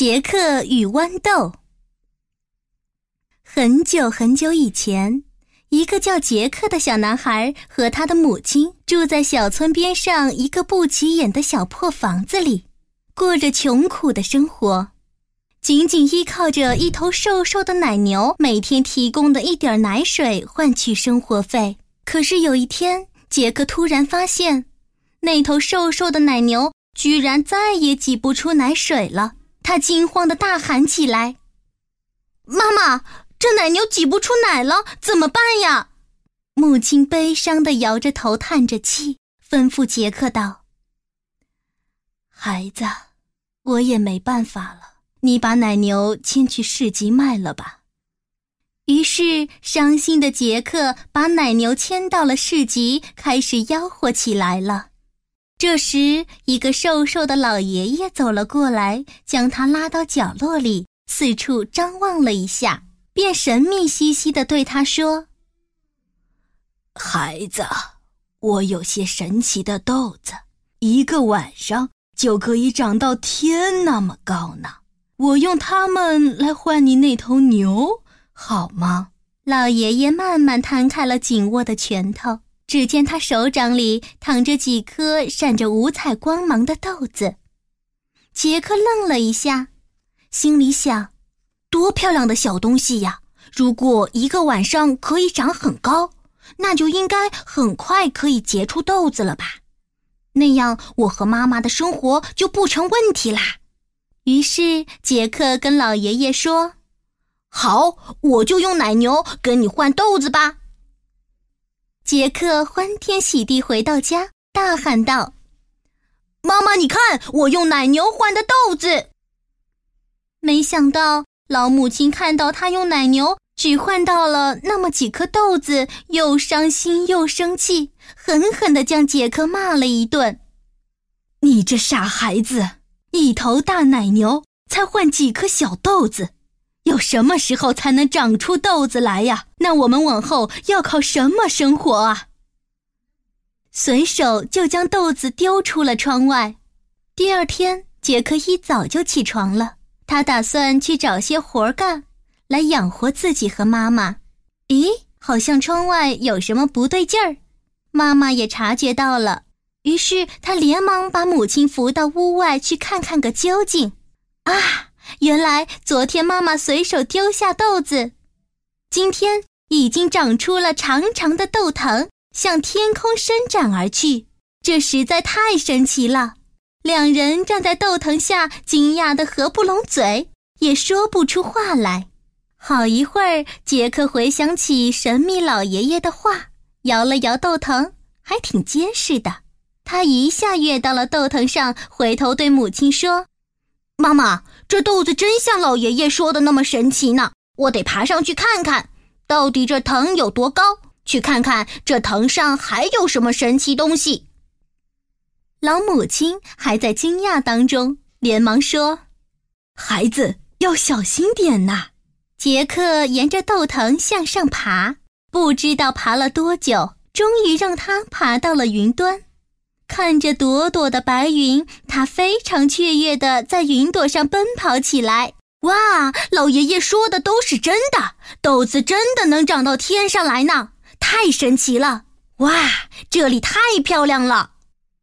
杰克与豌豆。很久很久以前，一个叫杰克的小男孩和他的母亲住在小村边上一个不起眼的小破房子里，过着穷苦的生活，仅仅依靠着一头瘦瘦的奶牛每天提供的一点奶水换取生活费。可是有一天，杰克突然发现，那头瘦瘦的奶牛居然再也挤不出奶水了。他惊慌的大喊起来：“妈妈，这奶牛挤不出奶了，怎么办呀？”母亲悲伤的摇着头，叹着气，吩咐杰克道：“孩子，我也没办法了，你把奶牛牵去市集卖了吧。”于是，伤心的杰克把奶牛牵到了市集，开始吆喝起来了。这时，一个瘦瘦的老爷爷走了过来，将他拉到角落里，四处张望了一下，便神秘兮兮地对他说：“孩子，我有些神奇的豆子，一个晚上就可以长到天那么高呢。我用它们来换你那头牛，好吗？”老爷爷慢慢摊开了紧握的拳头。只见他手掌里躺着几颗闪着五彩光芒的豆子，杰克愣了一下，心里想：多漂亮的小东西呀！如果一个晚上可以长很高，那就应该很快可以结出豆子了吧？那样我和妈妈的生活就不成问题啦。于是杰克跟老爷爷说：“好，我就用奶牛跟你换豆子吧。”杰克欢天喜地回到家，大喊道：“妈妈，你看，我用奶牛换的豆子。”没想到老母亲看到他用奶牛只换到了那么几颗豆子，又伤心又生气，狠狠地将杰克骂了一顿：“你这傻孩子，一头大奶牛才换几颗小豆子！”要什么时候才能长出豆子来呀？那我们往后要靠什么生活啊？随手就将豆子丢出了窗外。第二天，杰克一早就起床了，他打算去找些活干，来养活自己和妈妈。咦，好像窗外有什么不对劲儿，妈妈也察觉到了，于是他连忙把母亲扶到屋外去看看个究竟。啊！原来昨天妈妈随手丢下豆子，今天已经长出了长长的豆藤，向天空伸展而去。这实在太神奇了！两人站在豆藤下，惊讶得合不拢嘴，也说不出话来。好一会儿，杰克回想起神秘老爷爷的话，摇了摇豆藤，还挺结实的。他一下跃到了豆藤上，回头对母亲说。妈妈，这豆子真像老爷爷说的那么神奇呢！我得爬上去看看，到底这藤有多高，去看看这藤上还有什么神奇东西。老母亲还在惊讶当中，连忙说：“孩子要小心点呐！”杰克沿着豆藤向上爬，不知道爬了多久，终于让他爬到了云端。看着朵朵的白云，他非常雀跃地在云朵上奔跑起来。哇，老爷爷说的都是真的，豆子真的能长到天上来呢，太神奇了！哇，这里太漂亮了。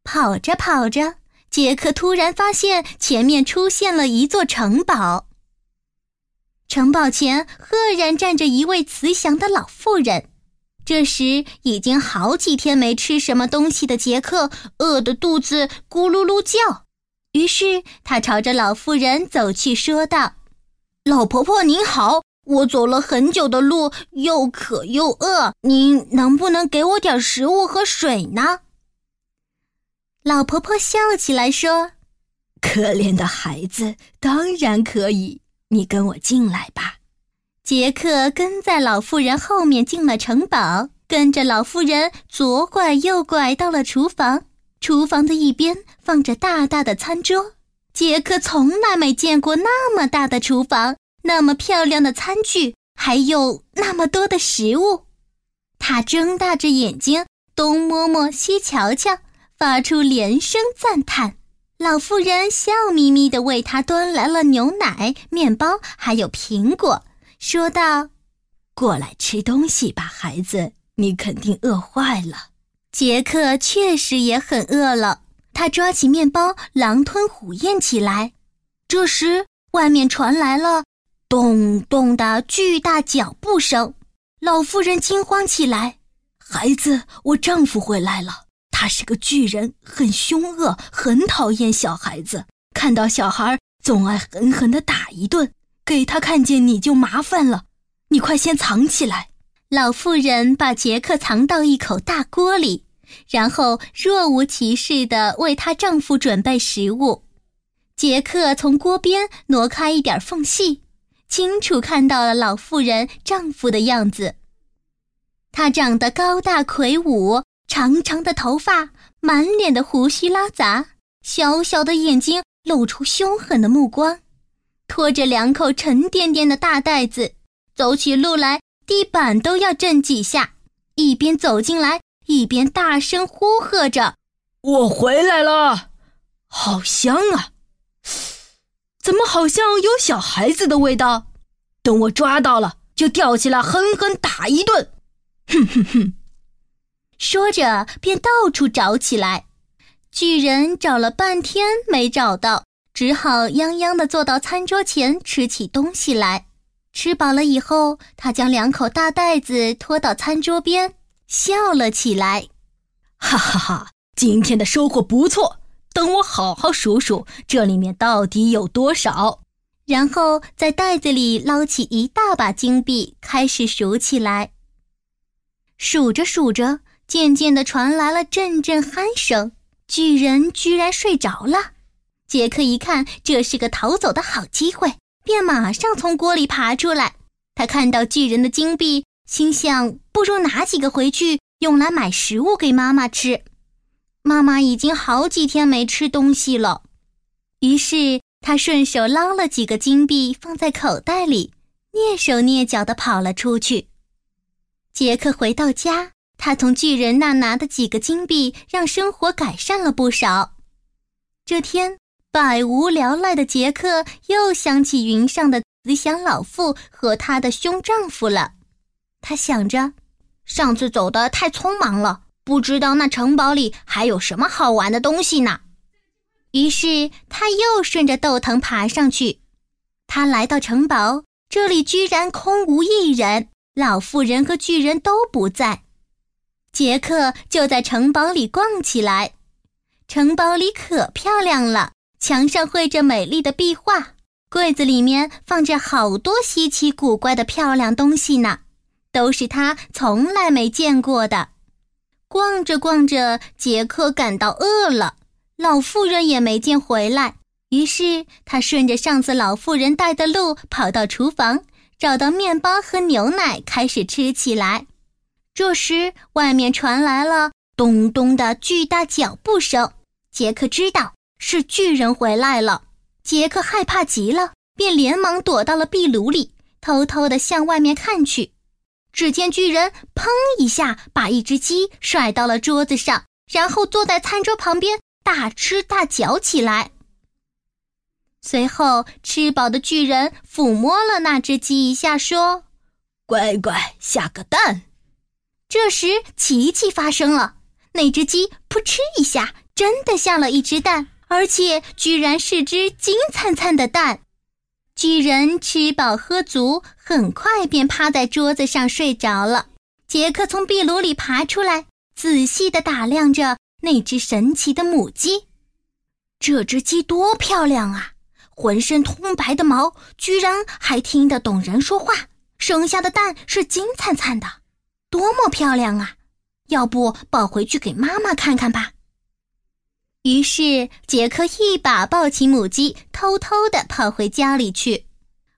跑着跑着，杰克突然发现前面出现了一座城堡。城堡前赫然站着一位慈祥的老妇人。这时，已经好几天没吃什么东西的杰克饿得肚子咕噜噜叫。于是他朝着老妇人走去，说道：“老婆婆您好，我走了很久的路，又渴又饿，您能不能给我点食物和水呢？”老婆婆笑起来说：“可怜的孩子，当然可以，你跟我进来吧。”杰克跟在老妇人后面进了城堡，跟着老妇人左拐右拐到了厨房。厨房的一边放着大大的餐桌。杰克从来没见过那么大的厨房，那么漂亮的餐具，还有那么多的食物。他睁大着眼睛，东摸摸西瞧瞧，发出连声赞叹。老妇人笑眯眯地为他端来了牛奶、面包，还有苹果，说道：“过来吃东西吧，孩子，你肯定饿坏了。”杰克确实也很饿了，他抓起面包，狼吞虎咽起来。这时，外面传来了咚咚的巨大脚步声，老妇人惊慌起来。孩子，我丈夫回来了。他是个巨人，很凶恶，很讨厌小孩子。看到小孩，总爱狠狠地打一顿。给他看见你就麻烦了。你快先藏起来。老妇人把杰克藏到一口大锅里，然后若无其事地为她丈夫准备食物。杰克从锅边挪开一点缝隙，清楚看到了老妇人丈夫的样子。他长得高大魁梧，长长的头发，满脸的胡须拉杂，小小的眼睛露出凶狠的目光，拖着两口沉甸甸的大袋子，走起路来地板都要震几下。一边走进来，一边大声呼喝着：“我回来了，好香啊！怎么好像有小孩子的味道？等我抓到了，就吊起来狠狠打一顿。”哼哼哼，说着便到处找起来。巨人找了半天没找到，只好泱泱地坐到餐桌前吃起东西来。吃饱了以后，他将两口大袋子拖到餐桌边，笑了起来。哈哈哈，今天的收获不错。等我好好数数，这里面到底有多少。然后在袋子里捞起一大把金币，开始数起来。数着数着，渐渐的传来了阵阵鼾声，巨人居然睡着了。杰克一看这是个逃走的好机会，便马上从锅里爬出来。他看到巨人的金币，心想：不如拿几个回去，用来买食物给妈妈吃。妈妈已经好几天没吃东西了。于是他顺手捞了几个金币，放在口袋里，蹑手蹑脚地跑了出去。杰克回到家，他从巨人那拿的几个金币，让生活改善了不少。这天，百无聊赖的杰克又想起云上的慈祥老妇和她的凶丈夫了。他想着，上次走得太匆忙了，不知道那城堡里还有什么好玩的东西呢。于是，他又顺着豆藤爬上去。他来到城堡，这里居然空无一人。老妇人和巨人都不在，杰克就在城堡里逛起来。城堡里可漂亮了，墙上绘着美丽的壁画，柜子里面放着好多稀奇古怪的漂亮东西呢，都是他从来没见过的。逛着逛着，杰克感到饿了，老妇人也没见回来，于是他顺着上次老妇人带的路跑到厨房。找到面包和牛奶，开始吃起来。这时，外面传来了咚咚的巨大脚步声。杰克知道是巨人回来了。杰克害怕极了，便连忙躲到了壁炉里，偷偷地向外面看去。只见巨人“砰”一下把一只鸡甩到了桌子上，然后坐在餐桌旁边大吃大嚼起来。随后，吃饱的巨人抚摸了那只鸡一下，说：“乖乖，下个蛋。”这时，奇迹发生了，那只鸡扑哧一下，真的下了一只蛋，而且居然是只金灿灿的蛋。巨人吃饱喝足，很快便趴在桌子上睡着了。杰克从壁炉里爬出来，仔细地打量着那只神奇的母鸡。这只鸡多漂亮啊！浑身通白的毛，居然还听得懂人说话。生下的蛋是金灿灿的，多么漂亮啊！要不抱回去给妈妈看看吧。于是杰克一把抱起母鸡，偷偷地跑回家里去。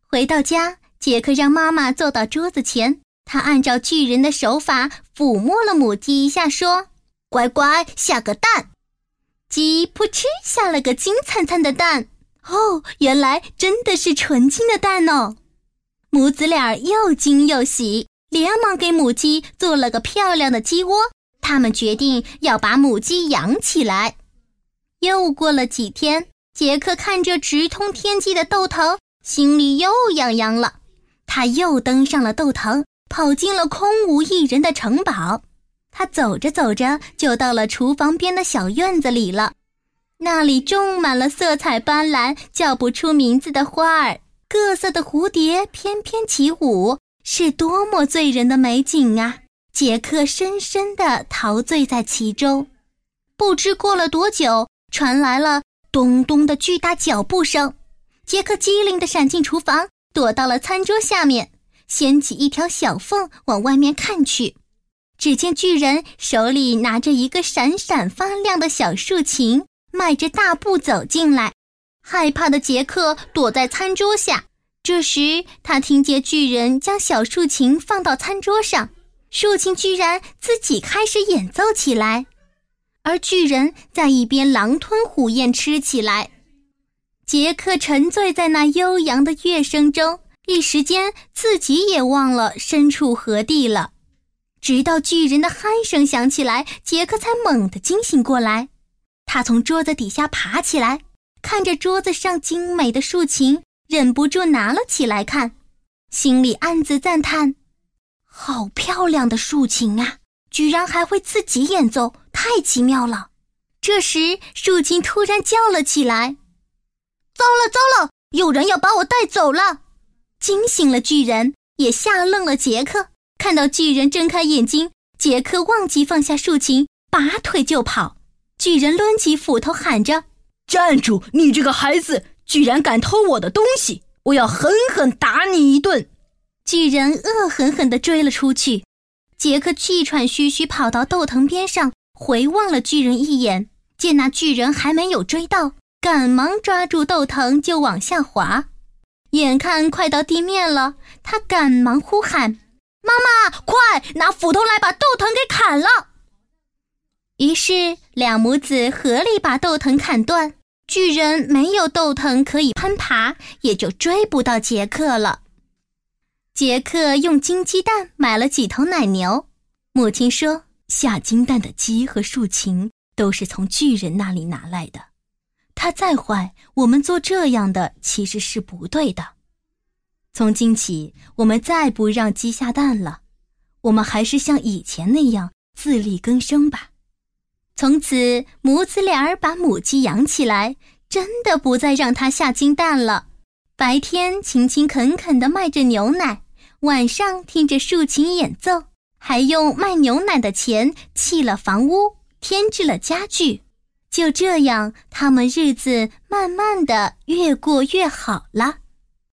回到家，杰克让妈妈坐到桌子前，他按照巨人的手法抚摸了母鸡一下，说：“乖乖，下个蛋。”鸡扑哧下了个金灿灿的蛋。哦，原来真的是纯金的蛋哦！母子俩又惊又喜，连忙给母鸡做了个漂亮的鸡窝。他们决定要把母鸡养起来。又过了几天，杰克看着直通天际的豆藤，心里又痒痒了。他又登上了豆藤，跑进了空无一人的城堡。他走着走着，就到了厨房边的小院子里了。那里种满了色彩斑斓、叫不出名字的花儿，各色的蝴蝶翩翩起舞，是多么醉人的美景啊！杰克深深地陶醉在其中。不知过了多久，传来了咚咚的巨大脚步声。杰克机灵地闪进厨房，躲到了餐桌下面，掀起一条小缝往外面看去。只见巨人手里拿着一个闪闪发亮的小竖琴。迈着大步走进来，害怕的杰克躲在餐桌下。这时，他听见巨人将小竖琴放到餐桌上，竖琴居然自己开始演奏起来，而巨人在一边狼吞虎咽吃起来。杰克沉醉在那悠扬的乐声中，一时间自己也忘了身处何地了。直到巨人的鼾声响起来，杰克才猛地惊醒过来。他从桌子底下爬起来，看着桌子上精美的竖琴，忍不住拿了起来看，心里暗自赞叹：“好漂亮的竖琴啊！居然还会自己演奏，太奇妙了。”这时，竖琴突然叫了起来：“糟了，糟了！有人要把我带走了！”惊醒了巨人，也吓愣了杰克。看到巨人睁开眼睛，杰克忘记放下竖琴，拔腿就跑。巨人抡起斧头，喊着：“站住！你这个孩子，居然敢偷我的东西！我要狠狠打你一顿！”巨人恶狠狠地追了出去。杰克气喘吁吁跑到豆藤边上，回望了巨人一眼，见那巨人还没有追到，赶忙抓住豆藤就往下滑。眼看快到地面了，他赶忙呼喊：“妈妈，快拿斧头来，把豆藤给砍了！”于是，两母子合力把豆藤砍断。巨人没有豆藤可以攀爬，也就追不到杰克了。杰克用金鸡蛋买了几头奶牛。母亲说：“下金蛋的鸡和竖琴都是从巨人那里拿来的。他再坏，我们做这样的其实是不对的。从今起，我们再不让鸡下蛋了。我们还是像以前那样自力更生吧。”从此，母子俩儿把母鸡养起来，真的不再让它下金蛋了。白天勤勤恳恳地卖着牛奶，晚上听着竖琴演奏，还用卖牛奶的钱砌了房屋，添置了家具。就这样，他们日子慢慢的越过越好了。